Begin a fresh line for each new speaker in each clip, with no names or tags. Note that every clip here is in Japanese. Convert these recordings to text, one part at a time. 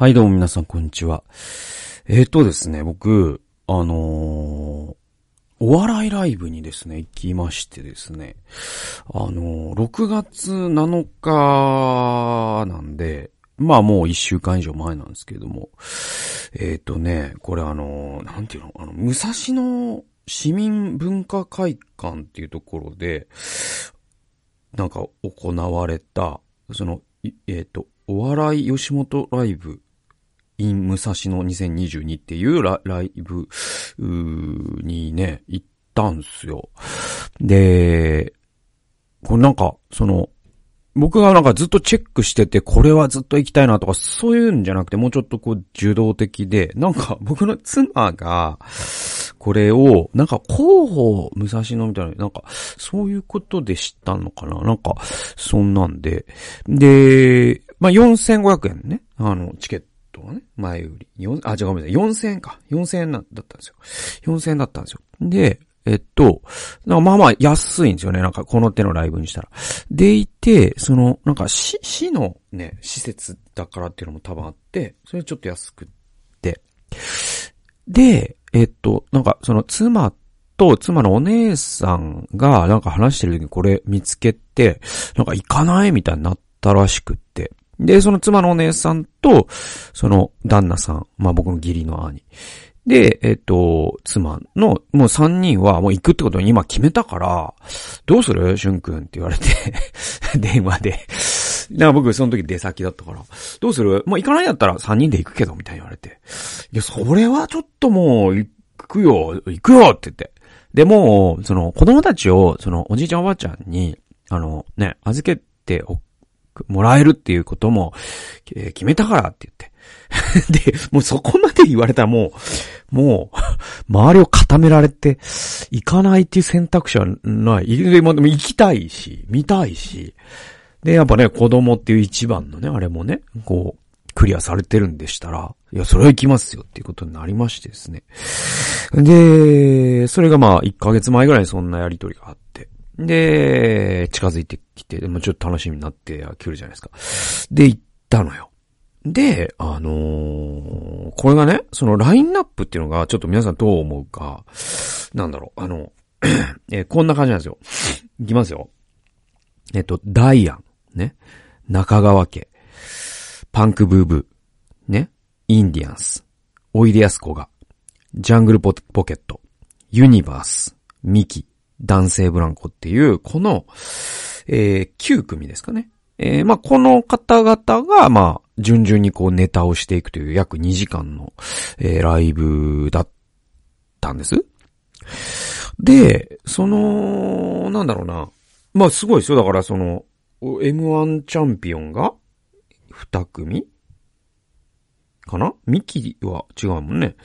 はい、どうも皆さん、こんにちは。えっ、ー、とですね、僕、あのー、お笑いライブにですね、行きましてですね、あのー、6月7日なんで、まあもう1週間以上前なんですけれども、えっ、とね、これあのなんていうの、あの、武蔵野市民文化会館っていうところで、なんか行われた、その、えっ、と、お笑い吉本ライブ in 武蔵野2022っていうライブにね、行ったんすよ。で、これなんか、その、僕がなんかずっとチェックしてて、これはずっと行きたいなとか、そういうんじゃなくて、もうちょっとこう、受動的で、なんか僕の妻が、これを、なんか広報武蔵野みたいな、なんか、そういうことで知ったのかななんか、そんなんで。で、まあ、4500円ね。あの、チケットトがね、前売り。4、あ、違うごめんなさい。4000円か。4000円だったんですよ。4000円だったんですよ。で、えっと、まあまあ安いんですよね。なんかこの手のライブにしたら。でいて、その、なんか市、市のね、施設だからっていうのも多分あって、それちょっと安くって。で、えっと、なんかその妻と妻のお姉さんがなんか話してる時にこれ見つけて、なんか行かないみたいになったらしくって。で、その妻のお姉さんと、その旦那さん、まあ僕の義理の兄。で、えっと、妻の、もう三人はもう行くってことに今決めたから、どうする？しゅんくんって言われて 電話でだから僕その時出先だったから、どうする？もう行かないんだったら三人で行くけど、みたいに言われて。いや、それはちょっともう、行くよ、行くよって言って。でも、その子供たちを、そのおじいちゃんおばあちゃんに、あのね、預けておもらえるっていうことも、えー、決めたからって言って。で、もうそこまで言われたらもう、もう、周りを固められて、行かないっていう選択肢はない。でも行きたいし、見たいし。で、やっぱね、子供っていう一番のね、あれもね、こう、クリアされてるんでしたら、いや、それは行きますよっていうことになりましてですね。で、それがまあ、1ヶ月前ぐらいにそんなやりとりがあって。で、近づいてきて、もうちょっと楽しみになってくるじゃないですか。で、行ったのよ。で、あのー、これがね、そのラインナップっていうのが、ちょっと皆さんどう思うか、なんだろう、あの、えー、こんな感じなんですよ。いきますよ。えっと、ダイアン、ね。中川家、パンクブーブー、ね。インディアンス、おいでやすこが、ジャングルポケット、ユニバース、ミキ、男性ブランコっていう、この、えー、9組ですかね。えー、まあ、この方々が、まあ、順々にこうネタをしていくという約2時間の、えー、ライブだったんです。で、その、なんだろうな。まあ、すごいですよ。だからその、M1 チャンピオンが2組かな？ミキは違うもんね。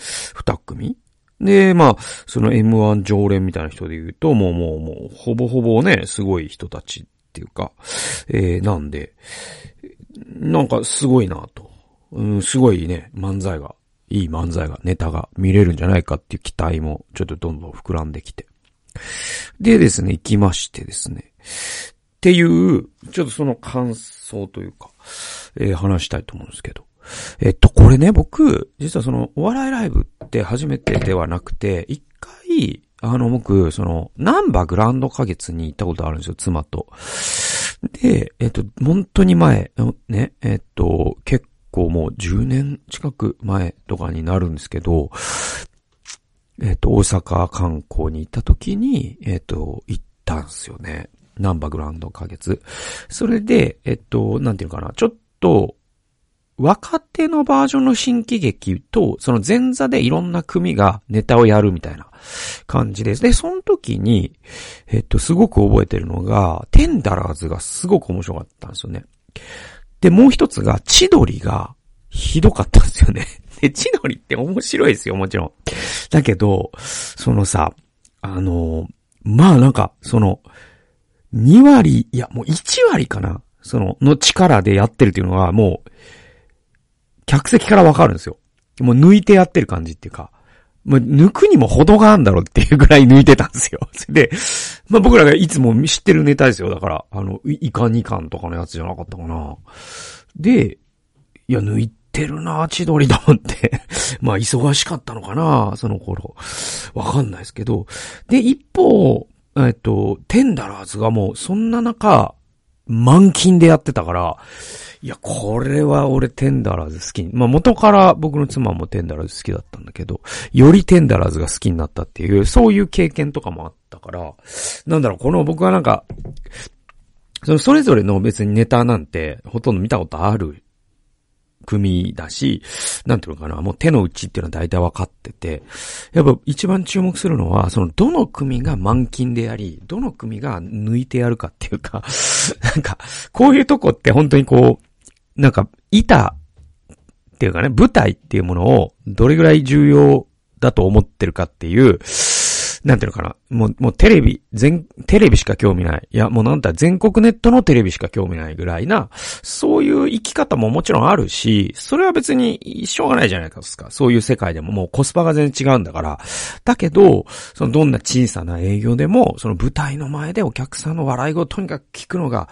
2組で、まあ、その M1 常連みたいな人で言うと、もうもうもう、ほぼほぼね、すごい人たちっていうか、えー、なんで、なんかすごいなと。うん、すごいね、漫才が、いい漫才が、ネタが見れるんじゃないかっていう期待も、ちょっとどんどん膨らんできて。でですね、行きましてですね。っていう、ちょっとその感想というか、えー、話したいと思うんですけど。えっと、これね、僕、実はその、お笑いライブって初めてではなくて、一回、あの、僕、その、ナンバグランド花月に行ったことあるんですよ、妻と。で、えっと、本当に前、ね、えっと、結構もう10年近く前とかになるんですけど、えっと、大阪観光に行った時に、えっと、行ったんですよね。ナンバグランド花月。それで、えっと、なんていうかな、ちょっと、若手のバージョンの新喜劇と、その前座でいろんな組がネタをやるみたいな感じです。で、その時に、えっと、すごく覚えてるのが、テンダラーズがすごく面白かったんですよね。で、もう一つが、千鳥がひどかったんですよね。で、千鳥って面白いですよ、もちろん。だけど、そのさ、あの、まあなんか、その、2割、いや、もう1割かなその、の力でやってるっていうのは、もう、客席からわかるんですよ。もう抜いてやってる感じっていうか、もう抜くにも程があるんだろうっていうぐらい抜いてたんですよ。で、まあ僕らがいつも知ってるネタですよ。だから、あの、イカ2巻とかのやつじゃなかったかな。で、いや、抜いてるな、千鳥と思って。まあ、忙しかったのかな、その頃。わかんないですけど。で、一方、えっと、テンダラーズがもう、そんな中、満勤でやってたから、いや、これは俺テンダラーズ好き。まあ元から僕の妻もテンダラーズ好きだったんだけど、よりテンダラーズが好きになったっていう、そういう経験とかもあったから、なんだろう、この僕はなんか、そのそれぞれの別にネタなんてほとんど見たことある組だし、なんていうのかな、もう手の内っていうのは大体分かってて、やっぱ一番注目するのは、そのどの組が満勤であり、どの組が抜いてやるかっていうか、なんか、こういうとこって本当にこう、なんか、板っていうかね、舞台っていうものをどれぐらい重要だと思ってるかっていう、なんていうのかな。もう、もうテレビ、全、テレビしか興味ない。いや、もうなんだ、全国ネットのテレビしか興味ないぐらいな、そういう生き方ももちろんあるし、それは別にしょうがないじゃないですか。そういう世界でももうコスパが全然違うんだから。だけど、そのどんな小さな営業でも、その舞台の前でお客さんの笑い声をとにかく聞くのが、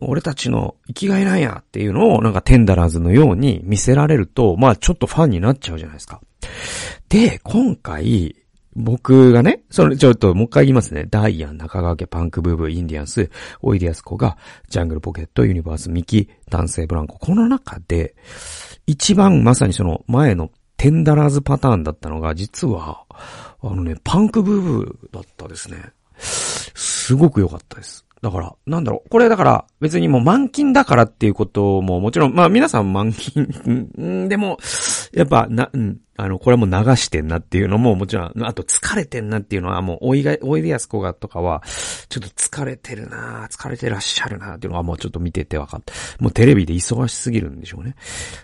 俺たちの生きがいなんやっていうのをなんかテンダラーズのように見せられると、まあちょっとファンになっちゃうじゃないですか。で、今回、僕がね、それちょっともう一回言いますね。ダイアン、中川家、パンクブーブー、インディアンス、おいでやすこが、ジャングルポケット、ユニバース、ミキ、男性ブランコ。この中で、一番まさにその前のテンダラーズパターンだったのが、実は、あのね、パンクブーブーだったですね。すごく良かったです。だから、なんだろう。これだから、別にもう満勤だからっていうことももちろん、まあ皆さん満勤、んでも、やっぱ、な、うん、あの、これも流してんなっていうのももちろん、あと疲れてんなっていうのはもう、おいが、おいでやすこがとかは、ちょっと疲れてるな疲れてらっしゃるなっていうのはもうちょっと見てて分かった。もうテレビで忙しすぎるんでしょうね。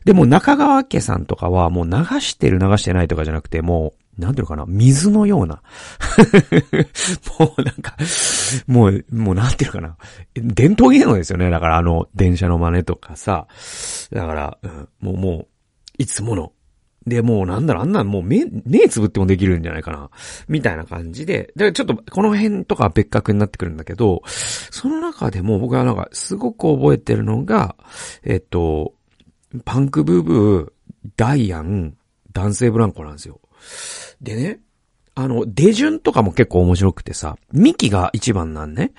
でも中川家さんとかはもう流してる流してないとかじゃなくて、もう、なんていうのかな、水のような。もうなんか、もう、もうなんていうのかな、伝統芸能ですよね。だからあの、電車の真似とかさ。だから、うん、もうもう、いつもの。で、もうなんだろ、あんなんもう目、目つぶってもできるんじゃないかな。みたいな感じで。で、ちょっとこの辺とか別格になってくるんだけど、その中でも僕はなんかすごく覚えてるのが、えっと、パンクブーブー、ダイアン、男性ブランコなんですよ。でね、あの、出順とかも結構面白くてさ、ミキが一番なんね。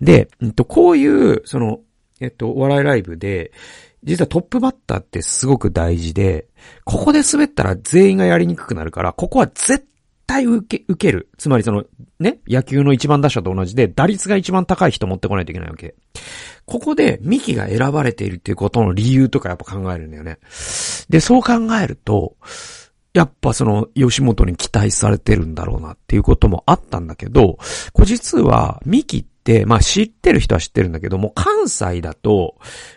で、えっと、こういう、その、えっと、お笑いライブで、実はトップバッターってすごく大事で、ここで滑ったら全員がやりにくくなるから、ここは絶対受け、受ける。つまりその、ね、野球の一番打者と同じで、打率が一番高い人持ってこないといけないわけ。ここでミキが選ばれているっていうことの理由とかやっぱ考えるんだよね。で、そう考えると、やっぱその吉本に期待されてるんだろうなっていうこともあったんだけど、これ実はミキって、まあ知ってる人は知ってるんだけども、関西だと、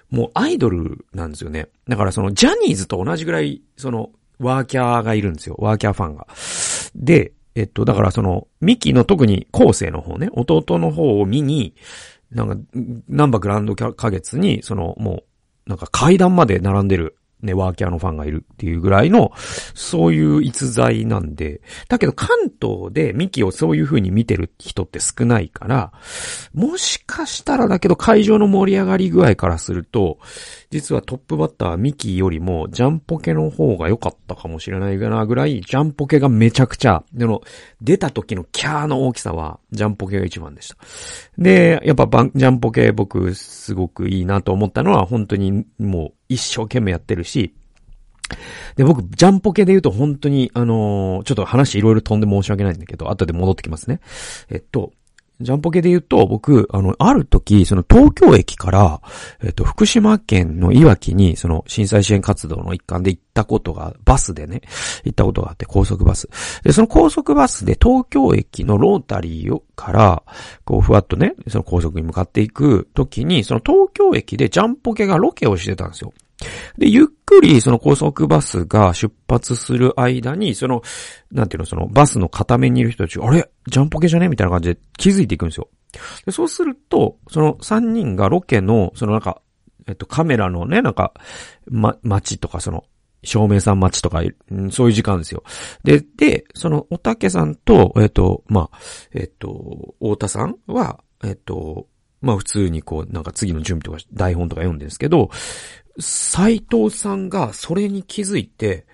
もうアイドルなんですよね。だからそのジャニーズと同じぐらい、そのワーキャーがいるんですよ。ワーキャーファンが。で、えっと、だからその、ミキの特に後世の方ね、弟の方を見に、なんか、ナンバーグランド花月に、その、もう、なんか階段まで並んでる、ね、ワーキャーのファンがいるっていうぐらいの、そういう逸材なんで、だけど関東でミキをそういう風に見てる人って少ないから、もしかしたらだけど会場の盛り上がり具合からすると、実はトップバッターミキよりもジャンポケの方が良かったかもしれないかなぐらい、ジャンポケがめちゃくちゃ、でも、出た時のキャーの大きさは、ジャンポケが一番でした。で、やっぱ、ジャンポケ僕すごくいいなと思ったのは、本当にもう一生懸命やってるし、で、僕、ジャンポケで言うと本当に、あのーちょっと話いろいろ飛んで申し訳ないんだけど、後で戻ってきますね。えっと、ジャンポケで言うと、僕、あの、ある時、その東京駅から、えっと、福島県のいわきに、その震災支援活動の一環で行ったことが、バスでね、行ったことがあって、高速バス。で、その高速バスで東京駅のロータリーをから、こう、ふわっとね、その高速に向かっていく時に、その東京駅でジャンポケがロケをしてたんですよ。で、ゆっくりその高速バスが出発する間に、その、なんていうの、そのバスの片面にいる人たち、あれ？ジャンポケじゃね？みたいな感じで気づいていくんですよ。でそうすると、その3人がロケの、そのなんか、えっと、カメラのね、なんか、ま、街とか、その、照明さん待ちとか、そういう時間ですよ。で、で、その、おたけさんと、えっと、まあ、えっと、太田さんは、えっと、まあ普通にこう、なんか次の準備とか台本とか読んでるんですけど、斎藤さんがそれに気づいて、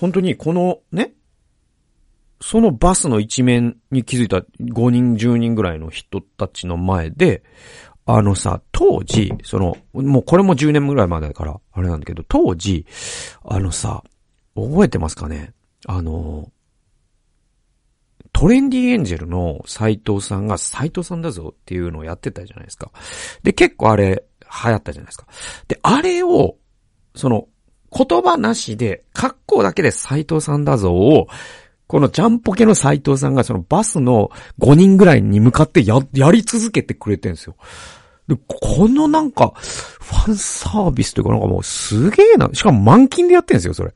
本当にこのね、そのバスの一面に気づいた5人10人ぐらいの人たちの前で、あのさ、当時、その、もうこれも10年ぐらい前だから、あれなんだけど、当時、あのさ、覚えてますかね？あの、トレンディエンジェルの斎藤さんが斎藤さんだぞっていうのをやってたじゃないですか。で、結構あれ流行ったじゃないですか。で、あれを、その、言葉なしで、格好だけで斎藤さんだぞを、このジャンポケの斎藤さんがそのバスの5人ぐらいに向かってや、やり続けてくれてるんですよ。で、このなんか、ファンサービスというかなんかもうすげえな。しかも満勤でやってるんですよ、それ。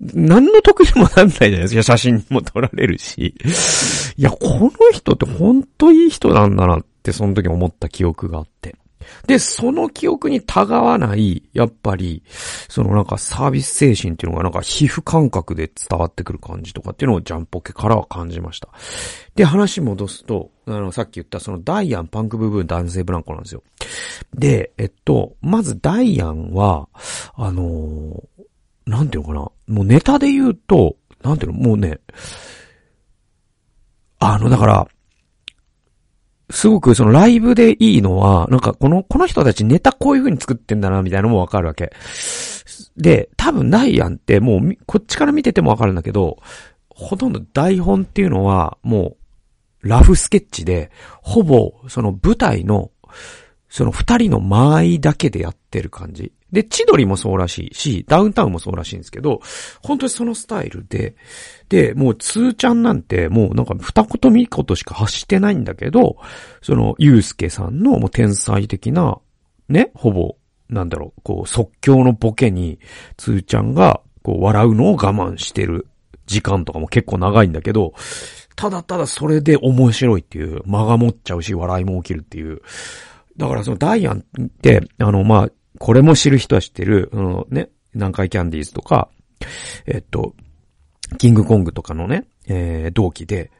何の得にもなんないじゃないですか。写真も撮られるし。いや、この人って本当いい人なんだなってその時思った記憶があって。で、その記憶にたがわない、やっぱり、そのなんかサービス精神っていうのがなんか皮膚感覚で伝わってくる感じとかっていうのをジャンポケからは感じました。で、話戻すと、あの、さっき言ったそのダイアンパンク部分男性ブランコなんですよ。で、えっと、まずダイアンは、あのー、なんていうのかな？もうネタで言うと、なんていうの、もうね、あの、だから、すごくそのライブでいいのは、なんかこの、この人たちネタこういう風に作ってんだな、みたいなのもわかるわけ。で、多分ダイアンってもう、こっちから見ててもわかるんだけど、ほとんど台本っていうのは、もう、ラフスケッチで、ほぼ、その舞台の、その二人の間合いだけでやってる感じ。で、千鳥もそうらしいし、ダウンタウンもそうらしいんですけど、本当にそのスタイルで、で、もう、つーちゃんなんて、もうなんか二言三言しか発してないんだけど、その、ゆうすけさんのもう天才的な、ね、ほぼ、なんだろう、こう、即興のボケに、つーちゃんが、こう、笑うのを我慢してる時間とかも結構長いんだけど、ただただそれで面白いっていう、間が持っちゃうし、笑いも起きるっていう。だからそのダイアンって、あの、まあ、これも知る人は知ってる、あのね、南海キャンディーズとか、えっと、キングコングとかのね、えー、同期で、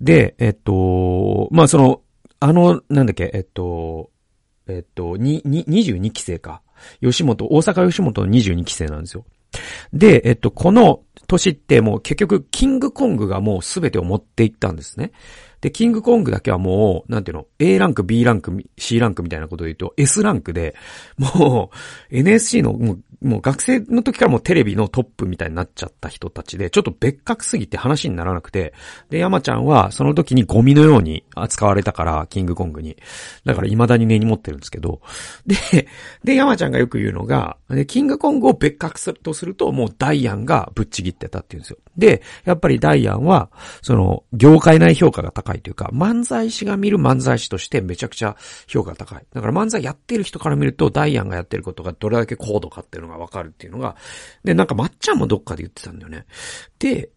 で、えっと、まあ、その、あの、なんだっけ、えっと、えっと、に、に、22期生か。吉本、大阪吉本の22期生なんですよ。で、えっと、この年ってもう結局、キングコングがもう全てを持っていったんですね。で、キングコングだけはもう、なんていうの、A ランク、B ランク、C ランクみたいなことを言うと、S ランクで、もう、NSC の、もう、もう学生の時からもうテレビのトップみたいになっちゃった人たちで、ちょっと別格すぎて話にならなくて、で、山ちゃんはその時にゴミのように扱われたから、キングコングに。だから未だに根に持ってるんですけど、で、で、山ちゃんがよく言うのが、で、キングコングを別格するとすると、もうダイアンがぶっちぎってたって言うんですよ。で、やっぱりダイアンは、その、業界内評価が高いというか、漫才師が見る漫才師としてめちゃくちゃ評価が高い。だから漫才やってる人から見ると、ダイアンがやってることがどれだけ高度かっていうのがわかるっていうのが、で、なんかまっちゃんもどっかで言ってたんだよね。で、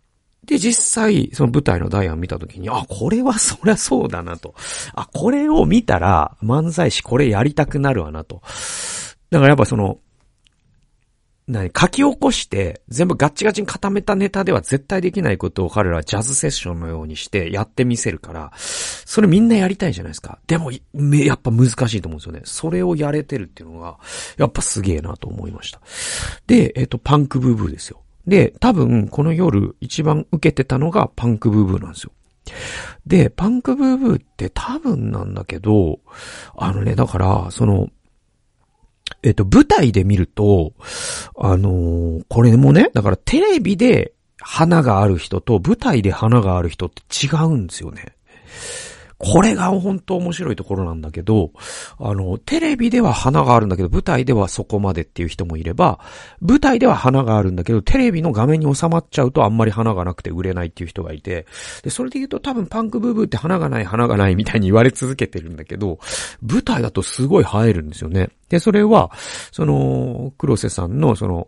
で、実際、その舞台のダイアン見たときに、あ、これはそりゃそうだなと。あ、これを見たら、漫才師これやりたくなるわなと。だからやっぱその、何、書き起こして、全部ガッチガチに固めたネタでは絶対できないことを彼らはジャズセッションのようにしてやってみせるから、それみんなやりたいじゃないですか。でも、やっぱ難しいと思うんですよね。それをやれてるっていうのが、やっぱすげえなと思いました。で、えっ、と、パンクブーブーですよ。で、多分、この夜一番受けてたのがパンクブーブーなんですよ。で、パンクブーブーって多分なんだけど、あのね、だから、その、えっと、舞台で見ると、あのー、これもね、だからテレビで花がある人と舞台で花がある人って違うんですよね。これが本当面白いところなんだけど、あの、テレビでは花があるんだけど、舞台ではそこまでっていう人もいれば、舞台では花があるんだけど、テレビの画面に収まっちゃうとあんまり花がなくて売れないっていう人がいて、で、それで言うと多分パンクブーブーって花がない花がないみたいに言われ続けてるんだけど、舞台だとすごい映えるんですよね。で、それは、その、黒瀬さんのその、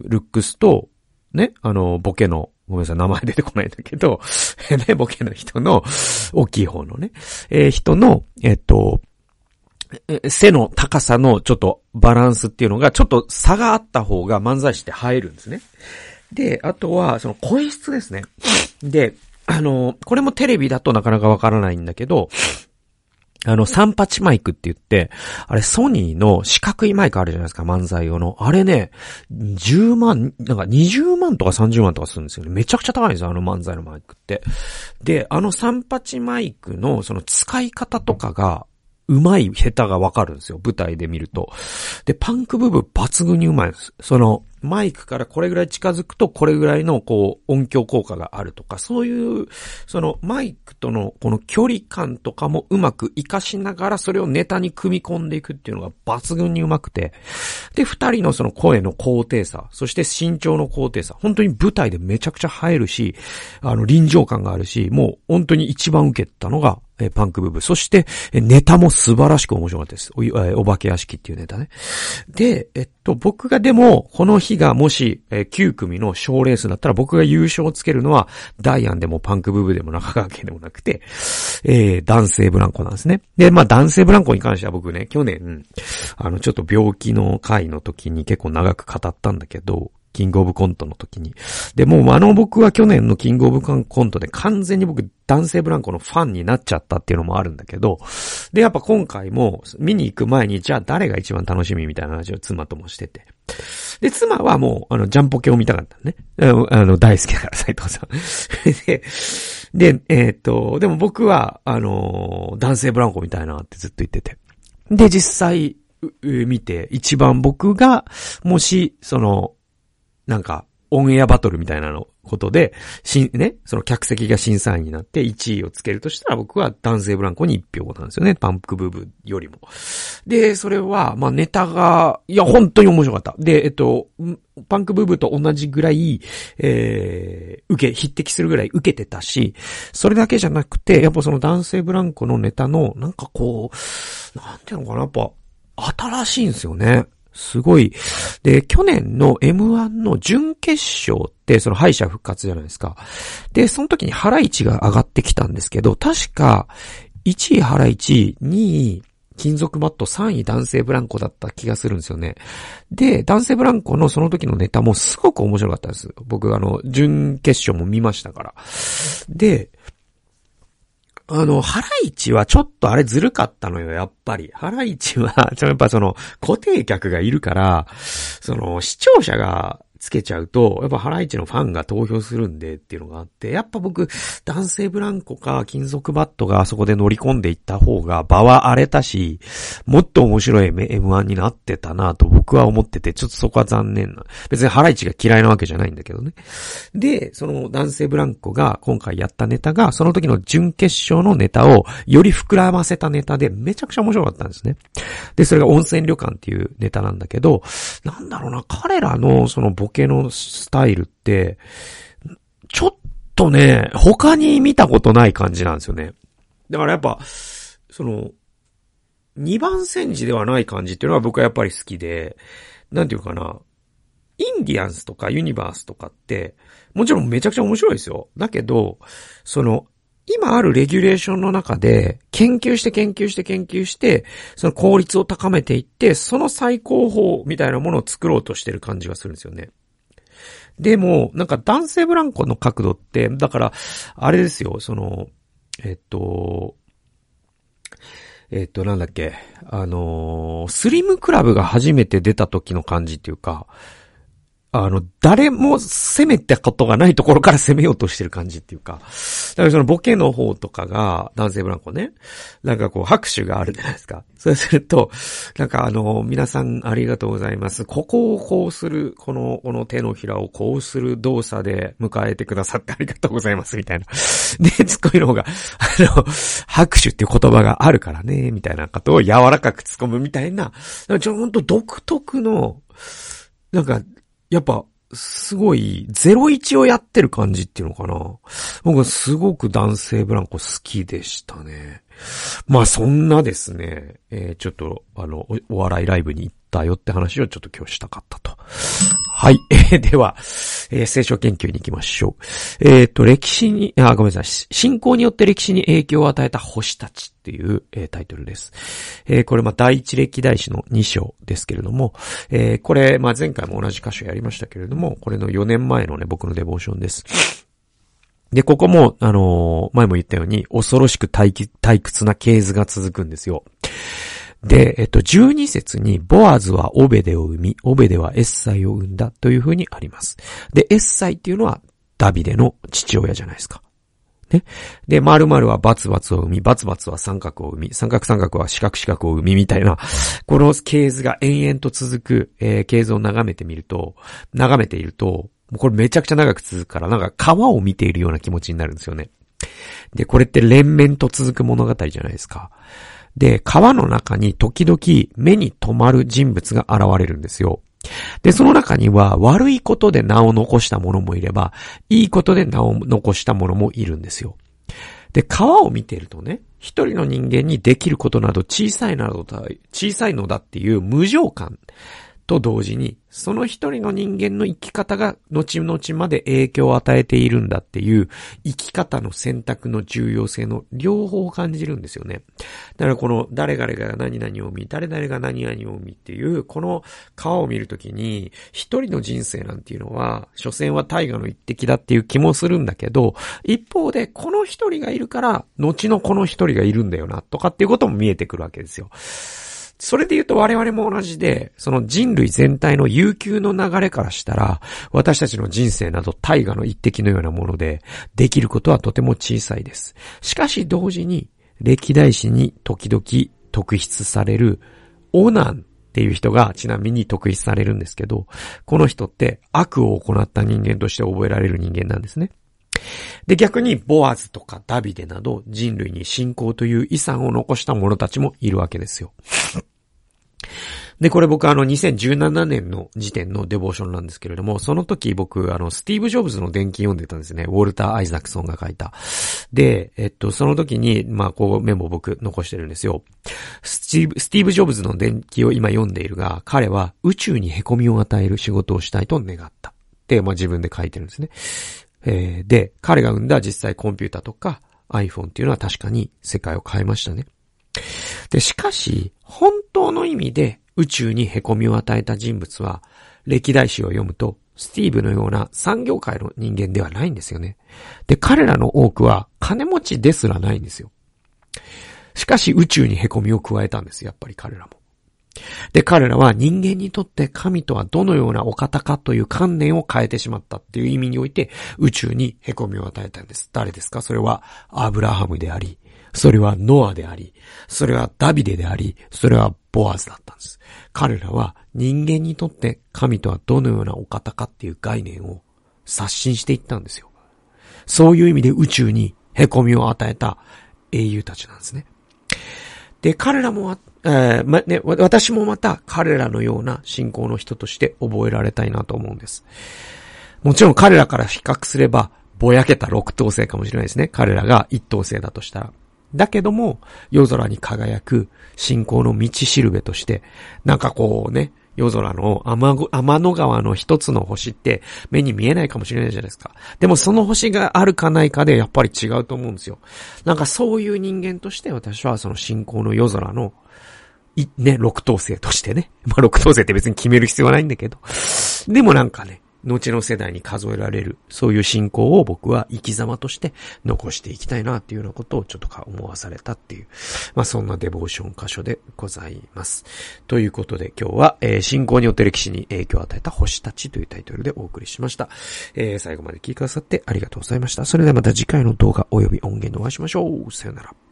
ルックスと、ね、あの、ボケのごめんなさい、名前出てこないんだけど、ね、ボケの人の、大きい方のね、えー、人の、えっと、背の高さのちょっとバランスっていうのが、ちょっと差があった方が漫才師って入るんですね。で、あとは、その声質ですね。で、あの、これもテレビだとなかなかわからないんだけど、
あの、38マイクって言って、あれ、ソニーの四角いマイクあるじゃないですか、漫才用の。あれね、10万、なんか20万とか30万とかするんですよね。めちゃくちゃ高いんですよ、あの漫才のマイクって。で、あの38マイクのその使い方とかが、うまい下手がわかるんですよ。舞台で見ると。で、パンク部分抜群にうまいです。その、マイクからこれぐらい近づくとこれぐらいのこう音響効果があるとか、そういう、そのマイクとのこの距離感とかもうまく活かしながらそれをネタに組み込んでいくっていうのが抜群にうまくて、で、二人のその声の高低差、そして身長の高低差、本当に舞台でめちゃくちゃ映えるし、あの臨場感があるし、もう本当に一番受けたのがえパンク部分。そして、ネタも素晴らしく面白かったです。お、えお化け屋敷っていうネタね。で、えっと、僕がでも、この日がもし、え9組の賞レースだったら僕が優勝をつけるのは、ダイアンでもパンクブブでも中川家でもなくて、えー、男性ブランコなんですね。で、まあ男性ブランコに関しては僕ね、去年、あの、ちょっと病気の回の時に結構長く語ったんだけど、キングオブコントの時に。で、もうあの僕は去年のキングオブコントで完全に僕男性ブランコのファンになっちゃったっていうのもあるんだけど、で、やっぱ今回も見に行く前にじゃあ誰が一番楽しみみたいな話を妻ともしてて。で、妻はもう、あの、ジャンポケを見たかったね。あの、大好きだから、斎藤さん。で、で、えー、っと、でも僕は、あの、男性ブランコみたいなってずっと言ってて。で、実際、見て、一番僕が、もし、その、なんか、オンエアバトルみたいなのことで、しん、ね、その客席が審査員になって1位をつけるとしたら僕は男性ブランコに1票なんですよね。パンプブーブーよりも。で、それは、まあネタが、いや、本当に面白かった。で、えっと、パンクブーブーと同じぐらい、えー、受け、匹敵するぐらい受けてたし、それだけじゃなくて、やっぱその男性ブランコのネタの、なんかこう、なんていうのかな、やっぱ、新しいんですよね。すごい。で、去年の M1 の準決勝って、その敗者復活じゃないですか。で、その時にハライチが上がってきたんですけど、確か、1位ハライチ、2位金属バット、3位男性ブランコだった気がするんですよね。で、男性ブランコのその時のネタもすごく面白かったです。僕、あの、準決勝も見ましたから。で、あの、ハライチはちょっとあれずるかったのよ、やっぱり。ハライチは、やっぱその、固定客がいるから、その、視聴者が、つけちゃうと、やっぱハライチのファンが投票するんでっていうのがあって、やっぱ僕、男性ブランコか金属バットがあそこで乗り込んでいった方が場は荒れたし、もっと面白い M1 になってたなと僕は思ってて、ちょっとそこは残念な。別にハライチが嫌いなわけじゃないんだけどね。で、その男性ブランコが今回やったネタが、その時の準決勝のネタをより膨らませたネタでめちゃくちゃ面白かったんですね。で、それが温泉旅館っていうネタなんだけど、なんだろうな、彼らのそのボケのスタイルって、ちょっとね、他に見たことない感じなんですよね。だからやっぱ、その、二番戦時ではない感じっていうのは僕はやっぱり好きで、なんていうかな、インディアンスとかユニバースとかって、もちろんめちゃくちゃ面白いですよ。だけど、その、今あるレギュレーションの中で、研究して研究して研究して、その効率を高めていって、その最高峰みたいなものを作ろうとしてる感じがするんですよね。でも、なんか男性ブランコの角度って、だから、あれですよ、その、えっと、えっと、なんだっけ、あのスリムクラブが初めて出た時の感じっていうか、あの、誰も攻めたことがないところから攻めようとしてる感じっていうか、だからそのボケの方とかが、男性ブランコね、なんかこう拍手があるじゃないですか。そうすると、なんかあの、皆さんありがとうございます。ここをこうする、この、この手のひらをこうする動作で迎えてくださってありがとうございます、みたいな。で、ツッコミの方が、あの、拍手っていう言葉があるからね、みたいなことを柔らかく突っ込むみたいな、ちょ、ほんと独特の、なんか、やっぱ、すごい、01をやってる感じっていうのかな。僕はすごく男性ブランコ好きでしたね。まあそんなですね、えー、ちょっと、あのお、お笑いライブに行ったよって話をちょっと今日したかったと。はい。え、では、えー、聖書研究に行きましょう。えっ、ー、と、歴史に、あ、ごめんなさい。信仰によって歴史に影響を与えた星たちっていう、えー、タイトルです。え、これ、まあ、第一歴代史の2章ですけれども、え、これ、まあ、前回も同じ箇所やりましたけれども、これの4年前のね、僕のデボーションです。で、ここも、あの前も言ったように、恐ろしく退退屈な系図が続くんですよ。で、えっと、12節に、ボアズはオベデを生み、オベデはエッサイを生んだというふうにあります。で、エッサイっていうのは、ダビデの父親じゃないですか。ね。で、〇〇はバツバツを生み、バツバツは三角を生み、三角三角は四角四角を生みみたいな、この系図が延々と続く、えー、系図を眺めてみると、眺めていると、もうこれめちゃくちゃ長く続くから、なんか川を見ているような気持ちになるんですよね。で、これって連綿と続く物語じゃないですか。で、川の中に時々目に留まる人物が現れるんですよ。で、その中には悪いことで名を残した者もいれば、いいことで名を残した者もいるんですよ。で、川を見てるとね、一人の人間にできることなど小さいなどだ、小さいのだっていう無常感と同時に、その一人の人間の生き方が後々まで影響を与えているんだっていう生き方の選択の重要性の両方を感じるんですよね。だからこの誰々が何々を見、誰々が何々を見っていう、この川を見るときに、一人の人生なんていうのは、所詮は大河の一滴だっていう気もするんだけど、一方でこの一人がいるから、後のこの一人がいるんだよな、とかっていうことも見えてくるわけですよ。それで言うと我々も同じで、その人類全体の悠久の流れからしたら、私たちの人生など大河の一滴のようなもので、できることはとても小さいです。しかし同時に、歴代史に時々特筆される、オナンっていう人がちなみに特筆されるんですけど、この人って悪を行った人間として覚えられる人間なんですね。で、逆に、ボアズとかダビデなど人類に信仰という遺産を残した者たちもいるわけですよ。で、これ僕あの2017年の時点のデボーションなんですけれども、その時僕あのスティーブ・ジョブズの伝記読んでたんですね。ウォルター・アイザクソンが書いた。で、えっと、その時に、まあこうメモ僕残してるんですよ。スティーブ、スティーブ・ジョブズの伝記を今読んでいるが、彼は宇宙に凹みを与える仕事をしたいと願った。で、まあ自分で書いてるんですね。えーで、彼が生んだ実際コンピュータとか iPhone っていうのは確かに世界を変えましたね。で、しかし、本当の意味で宇宙に凹みを与えた人物は、歴代史を読むと、スティーブのような産業界の人間ではないんですよね。で、彼らの多くは金持ちですらないんですよ。しかし宇宙に凹みを加えたんです、やっぱり彼らも。で、彼らは人間にとって神とはどのようなお方かという観念を変えてしまったっていう意味において宇宙に凹みを与えたんです。誰ですか？それはアブラハムであり、それはノアであり、それはダビデであり、それはボアズだったんです。彼らは人間にとって神とはどのようなお方かっていう概念を刷新していったんですよ。そういう意味で宇宙に凹みを与えた英雄たちなんですね。で、彼らも、えーま、ね、私もまた彼らのような信仰の人として覚えられたいなと思うんです。もちろん彼らから比較すれば、ぼやけた六等星かもしれないですね。彼らが一等星だとしたら。だけども、夜空に輝く信仰の道しるべとして、なんかこうね、夜空の天天の川の一つの星って目に見えないかもしれないじゃないですか。でもその星があるかないかでやっぱり違うと思うんですよ。なんかそういう人間として私はその信仰の夜空のい、ね、六等星としてね。まあ、六等星って別に決める必要はないんだけど。でもなんかね、後の世代に数えられる、そういう信仰を僕は生き様として残していきたいなっていうようなことをちょっとか思わされたっていう、まあそんなデボーション箇所でございます。ということで今日は、えー信仰によって歴史に影響を与えた星たちというタイトルでお送りしました。えー最後まで聞いてくださってありがとうございました。それではまた次回の動画及び音源でお会いしましょう。さよなら。